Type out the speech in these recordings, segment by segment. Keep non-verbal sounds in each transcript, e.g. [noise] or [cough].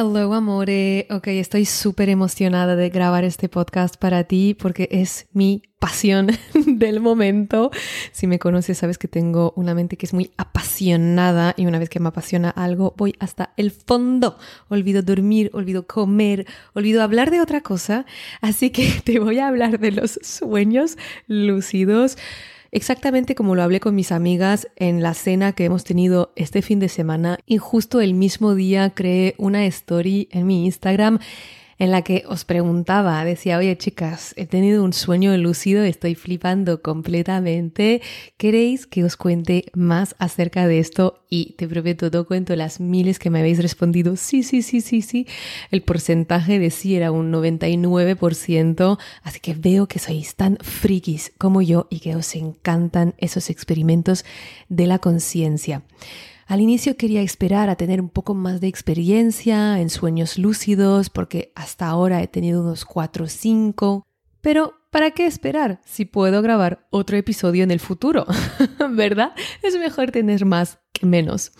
Hello, amore. Ok, estoy súper emocionada de grabar este podcast para ti porque es mi pasión [laughs] del momento. Si me conoces, sabes que tengo una mente que es muy apasionada y una vez que me apasiona algo, voy hasta el fondo. Olvido dormir, olvido comer, olvido hablar de otra cosa. Así que [laughs] te voy a hablar de los sueños lúcidos exactamente como lo hablé con mis amigas en la cena que hemos tenido este fin de semana y justo el mismo día creé una story en mi Instagram en la que os preguntaba, decía, oye chicas, he tenido un sueño lúcido, estoy flipando completamente, ¿queréis que os cuente más acerca de esto? Y te prometo, todo cuento las miles que me habéis respondido, sí, sí, sí, sí, sí, el porcentaje de sí era un 99%, así que veo que sois tan frikis como yo y que os encantan esos experimentos de la conciencia. Al inicio quería esperar a tener un poco más de experiencia en sueños lúcidos, porque hasta ahora he tenido unos 4 o 5. Pero, ¿para qué esperar si puedo grabar otro episodio en el futuro? [laughs] ¿Verdad? Es mejor tener más que menos.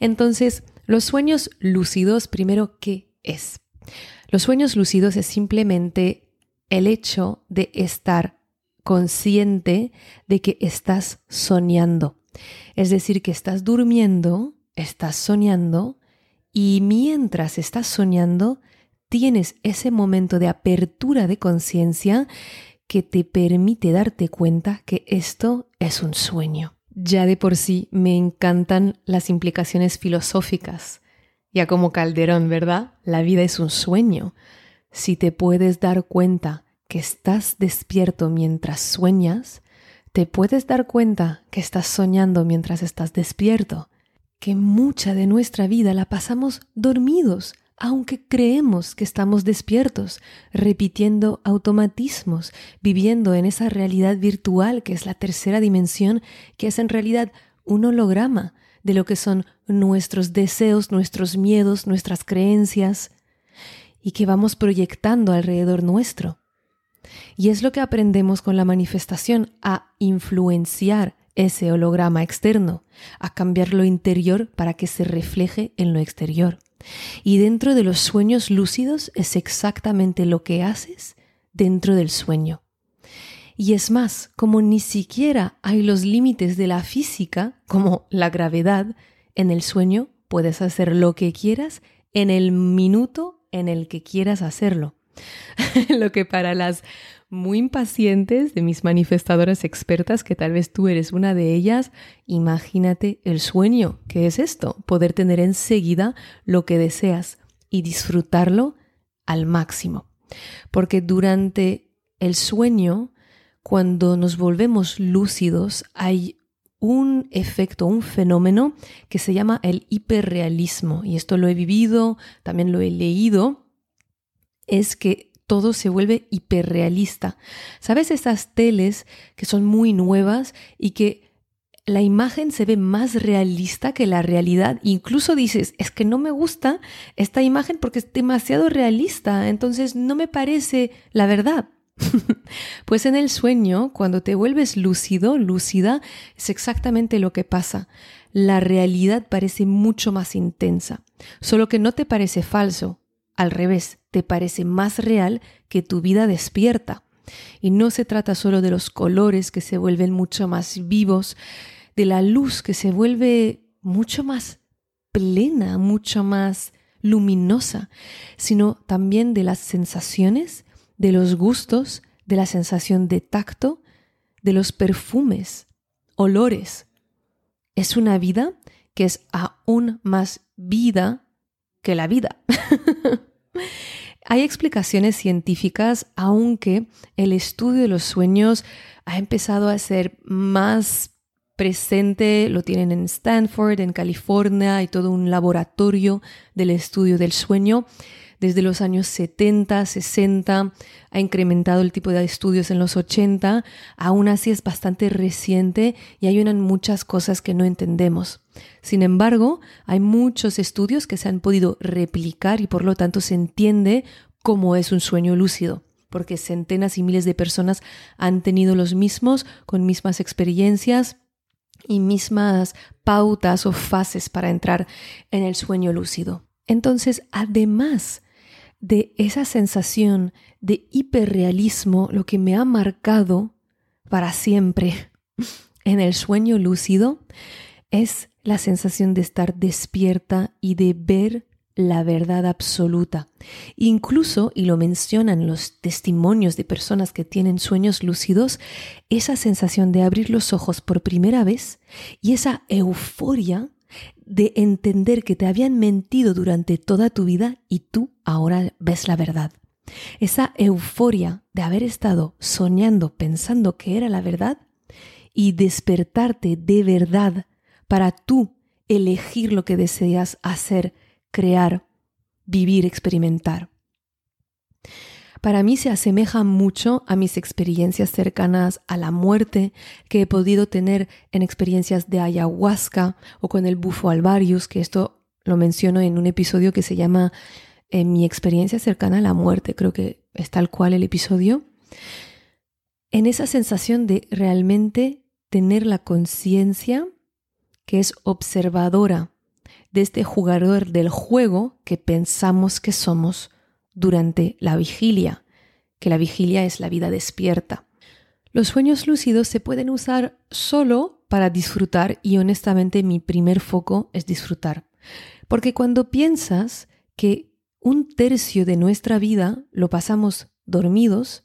Entonces, los sueños lúcidos, primero, ¿qué es? Los sueños lúcidos es simplemente el hecho de estar consciente de que estás soñando. Es decir, que estás durmiendo, estás soñando y mientras estás soñando, tienes ese momento de apertura de conciencia que te permite darte cuenta que esto es un sueño. Ya de por sí me encantan las implicaciones filosóficas. Ya como Calderón, ¿verdad? La vida es un sueño. Si te puedes dar cuenta que estás despierto mientras sueñas, te puedes dar cuenta que estás soñando mientras estás despierto, que mucha de nuestra vida la pasamos dormidos, aunque creemos que estamos despiertos, repitiendo automatismos, viviendo en esa realidad virtual que es la tercera dimensión, que es en realidad un holograma de lo que son nuestros deseos, nuestros miedos, nuestras creencias, y que vamos proyectando alrededor nuestro. Y es lo que aprendemos con la manifestación, a influenciar ese holograma externo, a cambiar lo interior para que se refleje en lo exterior. Y dentro de los sueños lúcidos es exactamente lo que haces dentro del sueño. Y es más, como ni siquiera hay los límites de la física, como la gravedad, en el sueño puedes hacer lo que quieras en el minuto en el que quieras hacerlo. [laughs] lo que para las muy impacientes de mis manifestadoras expertas, que tal vez tú eres una de ellas, imagínate el sueño, que es esto, poder tener enseguida lo que deseas y disfrutarlo al máximo. Porque durante el sueño, cuando nos volvemos lúcidos, hay un efecto, un fenómeno que se llama el hiperrealismo. Y esto lo he vivido, también lo he leído es que todo se vuelve hiperrealista. ¿Sabes esas teles que son muy nuevas y que la imagen se ve más realista que la realidad? Incluso dices, es que no me gusta esta imagen porque es demasiado realista, entonces no me parece la verdad. [laughs] pues en el sueño, cuando te vuelves lúcido, lúcida, es exactamente lo que pasa. La realidad parece mucho más intensa, solo que no te parece falso, al revés, te parece más real que tu vida despierta. Y no se trata solo de los colores que se vuelven mucho más vivos, de la luz que se vuelve mucho más plena, mucho más luminosa, sino también de las sensaciones, de los gustos, de la sensación de tacto, de los perfumes, olores. Es una vida que es aún más vida que la vida. [laughs] Hay explicaciones científicas, aunque el estudio de los sueños ha empezado a ser más presente, lo tienen en Stanford, en California, hay todo un laboratorio del estudio del sueño. Desde los años 70, 60, ha incrementado el tipo de estudios en los 80, aún así es bastante reciente y hay muchas cosas que no entendemos. Sin embargo, hay muchos estudios que se han podido replicar y por lo tanto se entiende cómo es un sueño lúcido porque centenas y miles de personas han tenido los mismos, con mismas experiencias, y mismas pautas o fases para entrar en el sueño lúcido. Entonces, además de esa sensación de hiperrealismo, lo que me ha marcado para siempre [laughs] en el sueño lúcido es la sensación de estar despierta y de ver la verdad absoluta. Incluso, y lo mencionan los testimonios de personas que tienen sueños lúcidos, esa sensación de abrir los ojos por primera vez y esa euforia de entender que te habían mentido durante toda tu vida y tú ahora ves la verdad. Esa euforia de haber estado soñando pensando que era la verdad y despertarte de verdad para tú elegir lo que deseas hacer crear, vivir, experimentar. Para mí se asemeja mucho a mis experiencias cercanas a la muerte que he podido tener en experiencias de ayahuasca o con el bufo alvarius, que esto lo menciono en un episodio que se llama eh, Mi experiencia cercana a la muerte, creo que es tal cual el episodio. En esa sensación de realmente tener la conciencia que es observadora de este jugador del juego que pensamos que somos durante la vigilia, que la vigilia es la vida despierta. Los sueños lúcidos se pueden usar solo para disfrutar y honestamente mi primer foco es disfrutar. Porque cuando piensas que un tercio de nuestra vida lo pasamos dormidos,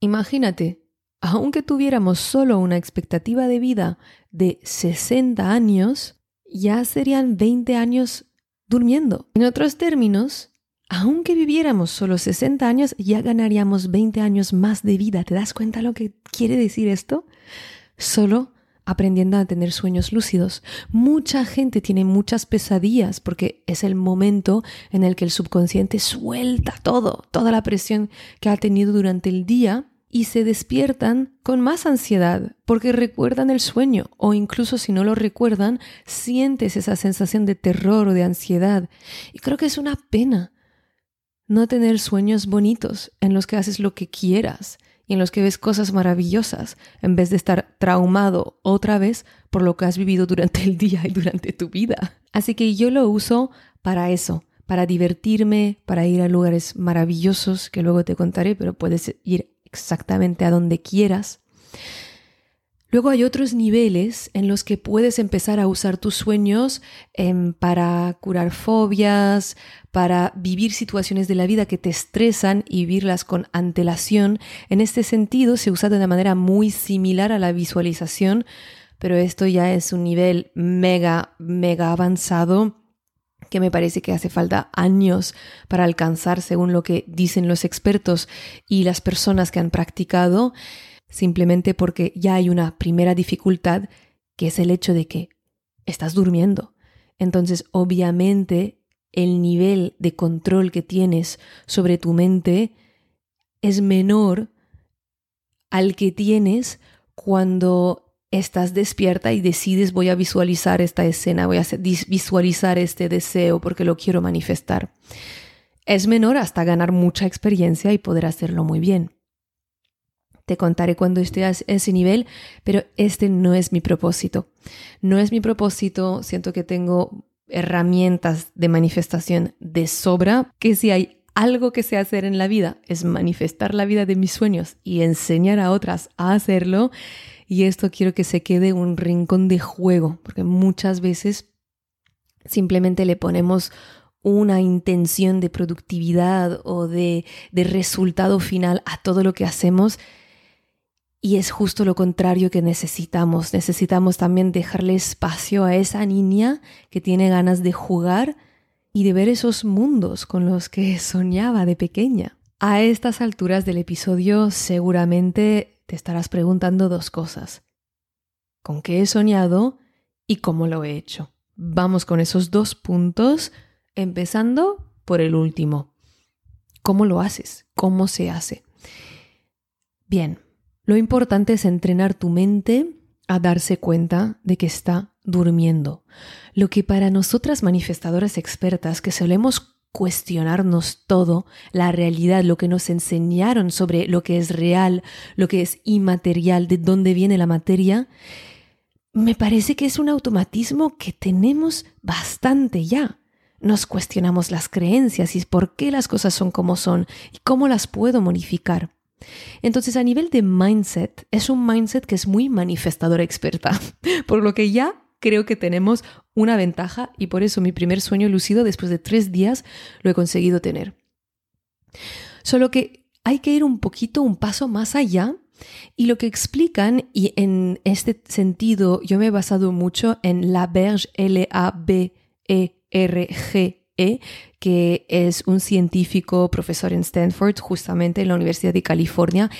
imagínate, aunque tuviéramos solo una expectativa de vida de 60 años, ya serían 20 años durmiendo. En otros términos, aunque viviéramos solo 60 años, ya ganaríamos 20 años más de vida. ¿Te das cuenta lo que quiere decir esto? Solo aprendiendo a tener sueños lúcidos. Mucha gente tiene muchas pesadillas porque es el momento en el que el subconsciente suelta todo, toda la presión que ha tenido durante el día y se despiertan con más ansiedad porque recuerdan el sueño o incluso si no lo recuerdan, sientes esa sensación de terror o de ansiedad. Y creo que es una pena no tener sueños bonitos en los que haces lo que quieras y en los que ves cosas maravillosas en vez de estar traumado otra vez por lo que has vivido durante el día y durante tu vida. Así que yo lo uso para eso, para divertirme, para ir a lugares maravillosos que luego te contaré, pero puedes ir exactamente a donde quieras. Luego hay otros niveles en los que puedes empezar a usar tus sueños em, para curar fobias, para vivir situaciones de la vida que te estresan y vivirlas con antelación. En este sentido se usa de una manera muy similar a la visualización, pero esto ya es un nivel mega, mega avanzado que me parece que hace falta años para alcanzar según lo que dicen los expertos y las personas que han practicado, simplemente porque ya hay una primera dificultad que es el hecho de que estás durmiendo. Entonces, obviamente, el nivel de control que tienes sobre tu mente es menor al que tienes cuando estás despierta y decides voy a visualizar esta escena, voy a visualizar este deseo porque lo quiero manifestar. Es menor hasta ganar mucha experiencia y poder hacerlo muy bien. Te contaré cuando esté a ese nivel, pero este no es mi propósito. No es mi propósito, siento que tengo herramientas de manifestación de sobra, que si hay algo que sé hacer en la vida es manifestar la vida de mis sueños y enseñar a otras a hacerlo, y esto quiero que se quede un rincón de juego, porque muchas veces simplemente le ponemos una intención de productividad o de, de resultado final a todo lo que hacemos y es justo lo contrario que necesitamos. Necesitamos también dejarle espacio a esa niña que tiene ganas de jugar y de ver esos mundos con los que soñaba de pequeña. A estas alturas del episodio seguramente te estarás preguntando dos cosas. ¿Con qué he soñado y cómo lo he hecho? Vamos con esos dos puntos, empezando por el último. ¿Cómo lo haces? ¿Cómo se hace? Bien, lo importante es entrenar tu mente a darse cuenta de que está durmiendo. Lo que para nosotras manifestadoras expertas que solemos cuestionarnos todo, la realidad, lo que nos enseñaron sobre lo que es real, lo que es inmaterial, de dónde viene la materia, me parece que es un automatismo que tenemos bastante ya. Nos cuestionamos las creencias y por qué las cosas son como son y cómo las puedo modificar. Entonces, a nivel de mindset, es un mindset que es muy manifestadora experta, [laughs] por lo que ya creo que tenemos una ventaja y por eso mi primer sueño lucido después de tres días lo he conseguido tener. Solo que hay que ir un poquito, un paso más allá y lo que explican, y en este sentido yo me he basado mucho en Laberge, L-A-B-E-R-G-E, e, que es un científico, profesor en Stanford, justamente en la Universidad de California,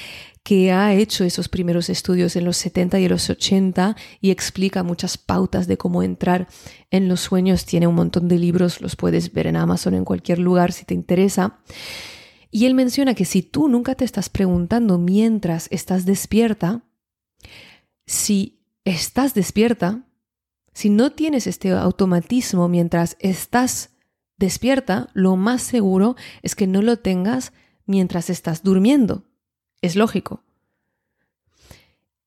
que ha hecho esos primeros estudios en los 70 y en los 80 y explica muchas pautas de cómo entrar en los sueños. Tiene un montón de libros, los puedes ver en Amazon en cualquier lugar si te interesa. Y él menciona que si tú nunca te estás preguntando mientras estás despierta, si estás despierta, si no tienes este automatismo mientras estás despierta, lo más seguro es que no lo tengas mientras estás durmiendo. Es lógico.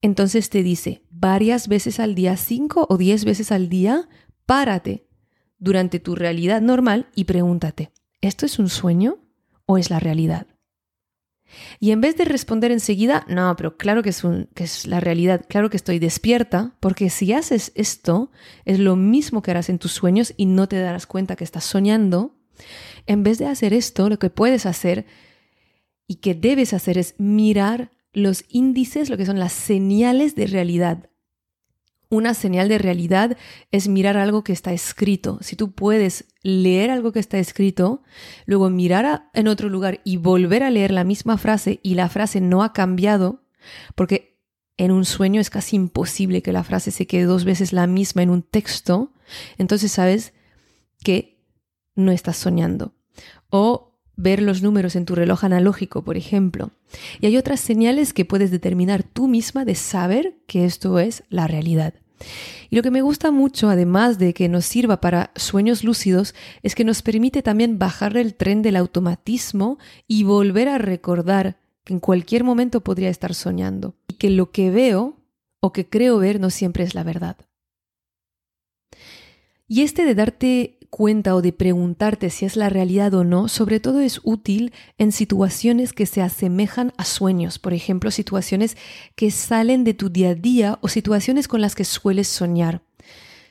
Entonces te dice, varias veces al día, cinco o diez veces al día, párate durante tu realidad normal y pregúntate, ¿esto es un sueño o es la realidad? Y en vez de responder enseguida, no, pero claro que es, que es la realidad, claro que estoy despierta, porque si haces esto, es lo mismo que harás en tus sueños y no te darás cuenta que estás soñando. En vez de hacer esto, lo que puedes hacer y que debes hacer es mirar los índices, lo que son las señales de realidad. Una señal de realidad es mirar algo que está escrito. Si tú puedes leer algo que está escrito, luego mirar en otro lugar y volver a leer la misma frase y la frase no ha cambiado, porque en un sueño es casi imposible que la frase se quede dos veces la misma en un texto, entonces sabes que no estás soñando. O ver los números en tu reloj analógico, por ejemplo. Y hay otras señales que puedes determinar tú misma de saber que esto es la realidad. Y lo que me gusta mucho, además de que nos sirva para sueños lúcidos, es que nos permite también bajar el tren del automatismo y volver a recordar que en cualquier momento podría estar soñando y que lo que veo o que creo ver no siempre es la verdad. Y este de darte cuenta o de preguntarte si es la realidad o no, sobre todo es útil en situaciones que se asemejan a sueños, por ejemplo, situaciones que salen de tu día a día o situaciones con las que sueles soñar.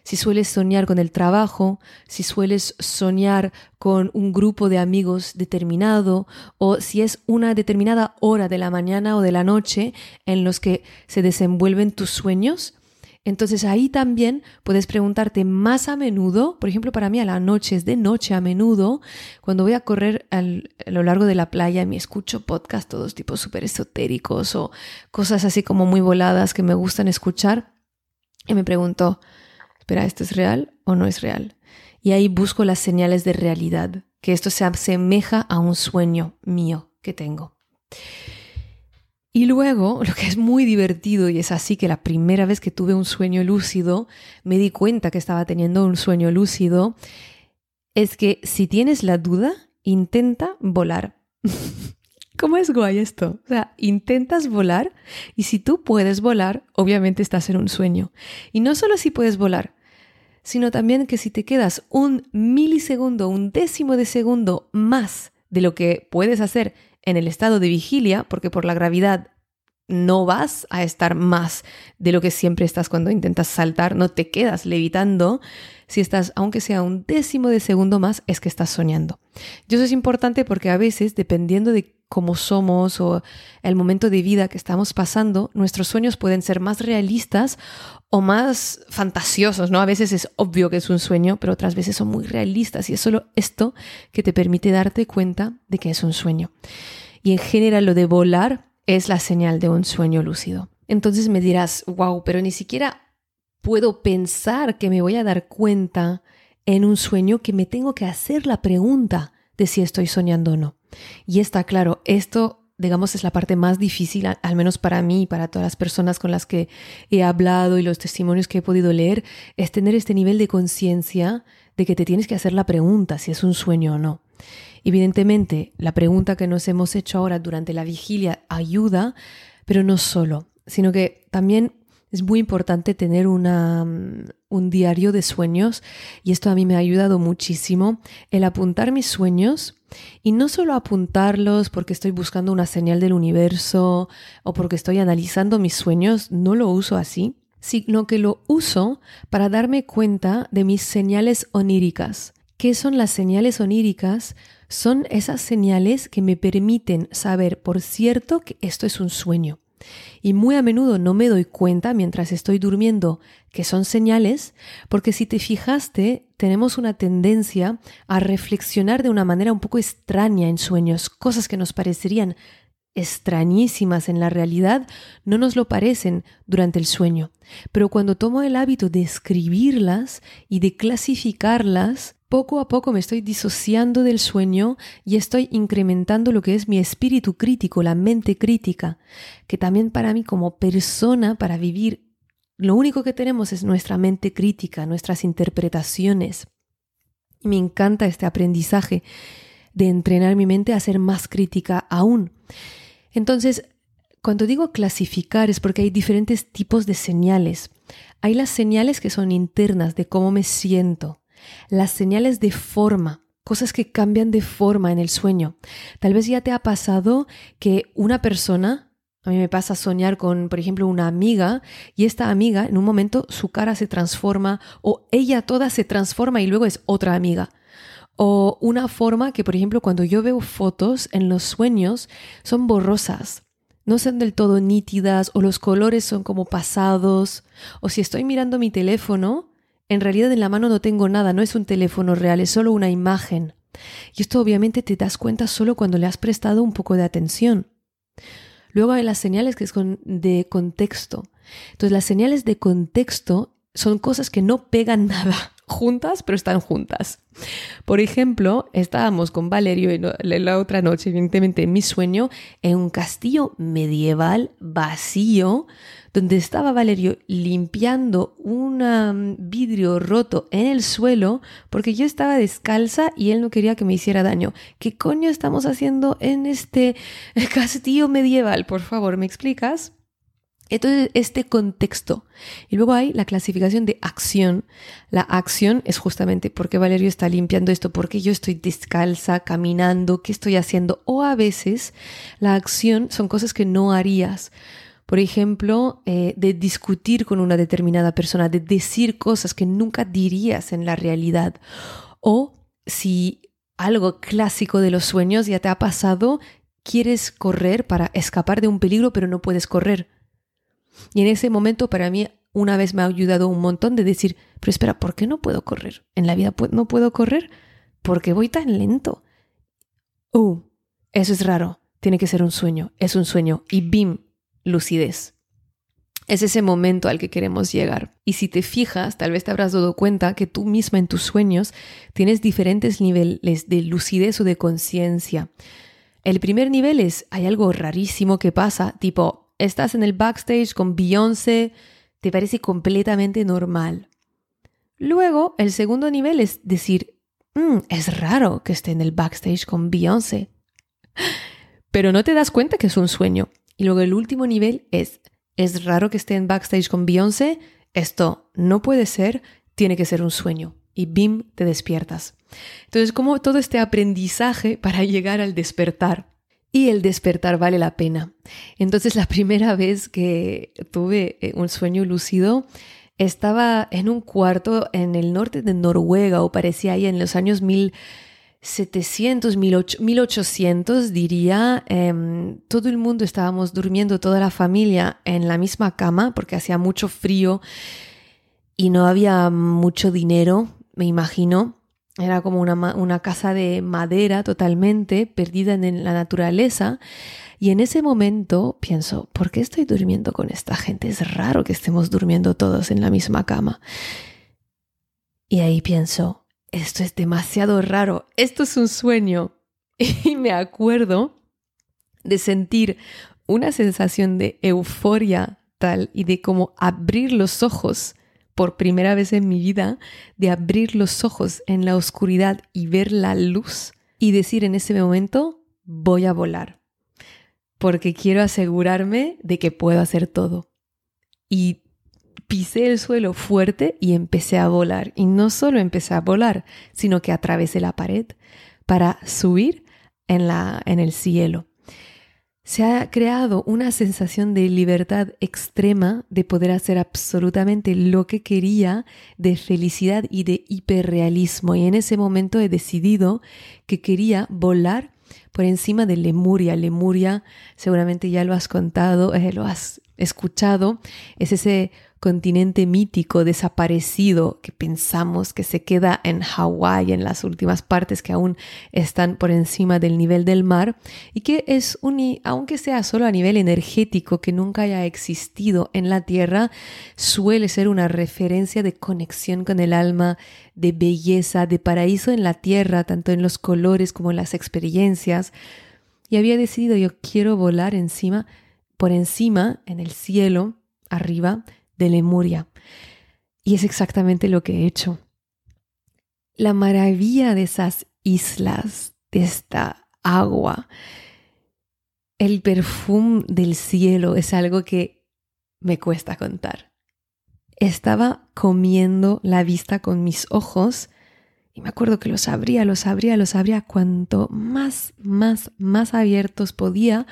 Si sueles soñar con el trabajo, si sueles soñar con un grupo de amigos determinado o si es una determinada hora de la mañana o de la noche en los que se desenvuelven tus sueños, entonces ahí también puedes preguntarte más a menudo, por ejemplo para mí a la noche es de noche a menudo, cuando voy a correr a lo largo de la playa y me escucho podcasts todos tipos súper esotéricos o cosas así como muy voladas que me gustan escuchar y me pregunto, espera, ¿esto es real o no es real? Y ahí busco las señales de realidad, que esto se asemeja a un sueño mío que tengo. Y luego, [laughs] lo que es muy divertido, y es así que la primera vez que tuve un sueño lúcido, me di cuenta que estaba teniendo un sueño lúcido, es que si tienes la duda, intenta volar. [laughs] ¿Cómo es guay esto? O sea, intentas volar y si tú puedes volar, obviamente estás en un sueño. Y no solo si puedes volar, sino también que si te quedas un milisegundo, un décimo de segundo más de lo que puedes hacer en el estado de vigilia, porque por la gravedad no vas a estar más de lo que siempre estás cuando intentas saltar, no te quedas levitando. Si estás, aunque sea un décimo de segundo más, es que estás soñando. Y eso es importante porque a veces, dependiendo de cómo somos o el momento de vida que estamos pasando, nuestros sueños pueden ser más realistas o más fantasiosos, ¿no? A veces es obvio que es un sueño, pero otras veces son muy realistas y es solo esto que te permite darte cuenta de que es un sueño. Y en general lo de volar es la señal de un sueño lúcido. Entonces me dirás, wow, pero ni siquiera puedo pensar que me voy a dar cuenta en un sueño que me tengo que hacer la pregunta de si estoy soñando o no. Y está claro, esto, digamos, es la parte más difícil, al menos para mí y para todas las personas con las que he hablado y los testimonios que he podido leer, es tener este nivel de conciencia de que te tienes que hacer la pregunta si es un sueño o no. Evidentemente, la pregunta que nos hemos hecho ahora durante la vigilia ayuda, pero no solo, sino que también es muy importante tener mm, un diario de sueños y esto a mí me ha ayudado muchísimo, el apuntar mis sueños y no solo apuntarlos porque estoy buscando una señal del universo o porque estoy analizando mis sueños, no lo uso así, sino que lo uso para darme cuenta de mis señales oníricas. ¿Qué son las señales oníricas? Son esas señales que me permiten saber por cierto que esto es un sueño. Y muy a menudo no me doy cuenta mientras estoy durmiendo que son señales, porque si te fijaste, tenemos una tendencia a reflexionar de una manera un poco extraña en sueños, cosas que nos parecerían extrañísimas en la realidad no nos lo parecen durante el sueño. Pero cuando tomo el hábito de escribirlas y de clasificarlas, poco a poco me estoy disociando del sueño y estoy incrementando lo que es mi espíritu crítico, la mente crítica, que también para mí como persona, para vivir, lo único que tenemos es nuestra mente crítica, nuestras interpretaciones. Me encanta este aprendizaje de entrenar mi mente a ser más crítica aún. Entonces, cuando digo clasificar es porque hay diferentes tipos de señales. Hay las señales que son internas de cómo me siento, las señales de forma, cosas que cambian de forma en el sueño. Tal vez ya te ha pasado que una persona, a mí me pasa soñar con, por ejemplo, una amiga y esta amiga en un momento su cara se transforma o ella toda se transforma y luego es otra amiga. O una forma que, por ejemplo, cuando yo veo fotos en los sueños son borrosas, no son del todo nítidas o los colores son como pasados. O si estoy mirando mi teléfono, en realidad en la mano no tengo nada, no es un teléfono real, es solo una imagen. Y esto obviamente te das cuenta solo cuando le has prestado un poco de atención. Luego hay las señales que son de contexto. Entonces las señales de contexto son cosas que no pegan [laughs] nada juntas, pero están juntas. Por ejemplo, estábamos con Valerio la otra noche, evidentemente en mi sueño, en un castillo medieval vacío, donde estaba Valerio limpiando un um, vidrio roto en el suelo porque yo estaba descalza y él no quería que me hiciera daño. ¿Qué coño estamos haciendo en este [laughs] castillo medieval? Por favor, ¿me explicas? Entonces, este contexto. Y luego hay la clasificación de acción. La acción es justamente porque Valerio está limpiando esto, porque yo estoy descalza, caminando, qué estoy haciendo. O a veces la acción son cosas que no harías. Por ejemplo, eh, de discutir con una determinada persona, de decir cosas que nunca dirías en la realidad. O si algo clásico de los sueños ya te ha pasado, quieres correr para escapar de un peligro, pero no puedes correr y en ese momento para mí una vez me ha ayudado un montón de decir, pero espera, ¿por qué no puedo correr? En la vida no puedo correr porque voy tan lento. Uh, eso es raro. Tiene que ser un sueño. Es un sueño. Y bim, lucidez. Es ese momento al que queremos llegar. Y si te fijas, tal vez te habrás dado cuenta que tú misma en tus sueños tienes diferentes niveles de lucidez o de conciencia. El primer nivel es, hay algo rarísimo que pasa, tipo, estás en el backstage con Beyoncé, te parece completamente normal. Luego, el segundo nivel es decir, mm, es raro que esté en el backstage con Beyoncé. [laughs] Pero no te das cuenta que es un sueño. Y luego el último nivel es, es raro que esté en backstage con Beyoncé, esto no puede ser, tiene que ser un sueño. Y bim, te despiertas. Entonces, como todo este aprendizaje [laughs] para llegar al despertar. y el despertar vale la pena. Entonces la primera vez que tuve eh, un sueño lúcido, estaba en un cuarto en el norte de Noruega o parecía ahí en los años 1700, 1800 diría. Em, todo el mundo estábamos durmiendo, toda la familia en la misma cama porque hacía mucho frío y no había mucho dinero, me imagino. Era como una, una casa de madera totalmente perdida en la naturaleza. Y en ese momento pienso, ¿por qué estoy durmiendo con esta gente? Es raro que estemos durmiendo todos en la misma cama. Y ahí pienso, esto es demasiado raro, esto es un sueño. [laughs] Y me acuerdo de sentir una sensación de euforia tal y de como abrir los ojos por primera vez en mi vida, de abrir los ojos en la oscuridad y ver la luz y decir en ese momento, voy a volar porque quiero asegurarme de que puedo hacer todo. Y pisé el suelo fuerte y empecé a volar. Y no solo empecé a volar, sino que atravesé la pared para subir en, la, en el cielo. Se ha creado una sensación de libertad extrema, de poder hacer absolutamente lo que quería, de felicidad y de hiperrealismo. Y en ese momento he decidido que quería volar por encima de Lemuria. Lemuria, seguramente ya lo has contado, eh, lo has escuchado, es ese continente mítico desaparecido que pensamos que se queda en Hawái, en las últimas partes que aún están por encima del nivel del mar, y que es, un, aunque sea solo a nivel energético, que nunca haya existido en la Tierra, suele ser una referencia de conexión con el alma, de belleza, de paraíso en la Tierra, tanto en los colores como en las experiencias. Y había decidido, yo quiero volar encima, por encima, en el cielo, arriba, de Lemuria. Y es exactamente lo que he hecho. La maravilla de esas islas, de esta agua, el perfume del cielo es algo que me cuesta contar. Estaba comiendo la vista con mis ojos y me acuerdo que los abría, los abría, los abría cuanto más, más, más abiertos podía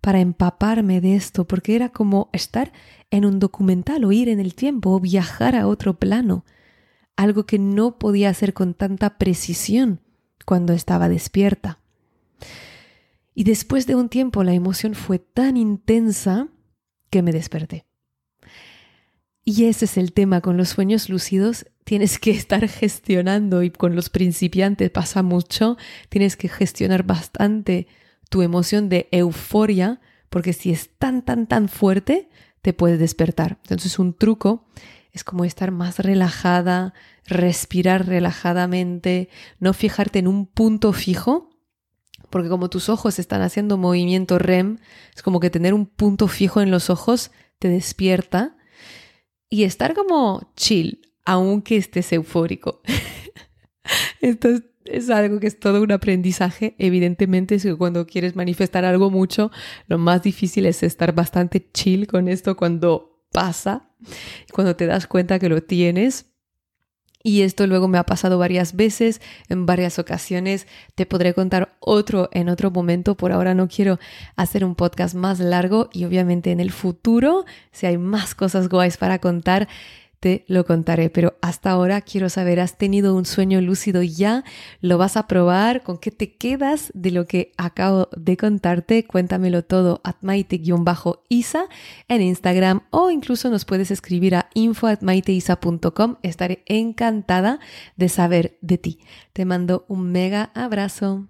para empaparme de esto, porque era como estar en un documental o ir en el tiempo o viajar a otro plano, algo que no podía hacer con tanta precisión cuando estaba despierta. Y después de un tiempo la emoción fue tan intensa que me desperté. Y ese es el tema con los sueños lúcidos. Tienes que estar gestionando y con los principiantes pasa mucho. Tienes que gestionar bastante tu emoción de euforia, porque si es tan, tan, tan fuerte, te puedes despertar. Entonces un truco es como estar más relajada, respirar relajadamente, no fijarte en un punto fijo, porque como tus ojos están haciendo movimiento REM, es como que tener un punto fijo en los ojos te despierta y estar como chill, aunque estés eufórico. [laughs] es algo que es todo un aprendizaje. Evidentemente, es que cuando quieres manifestar algo mucho, lo más difícil es estar bastante chill con esto cuando pasa, cuando te das cuenta que lo tienes. Y esto luego me ha pasado varias veces, en varias ocasiones. Te podré contar otro en otro momento. Por ahora no quiero hacer un podcast más largo y obviamente en el futuro, si hay más cosas guays para contar, te lo contaré, pero hasta ahora quiero saber, ¿has tenido un sueño lúcido ya? ¿Lo vas a probar? ¿Con qué te quedas de lo que acabo de contarte? Cuéntamelo todo at maite-isa en Instagram o incluso nos puedes escribir a info at maiteisa.com. Estaré encantada de saber de ti. Te mando un mega abrazo.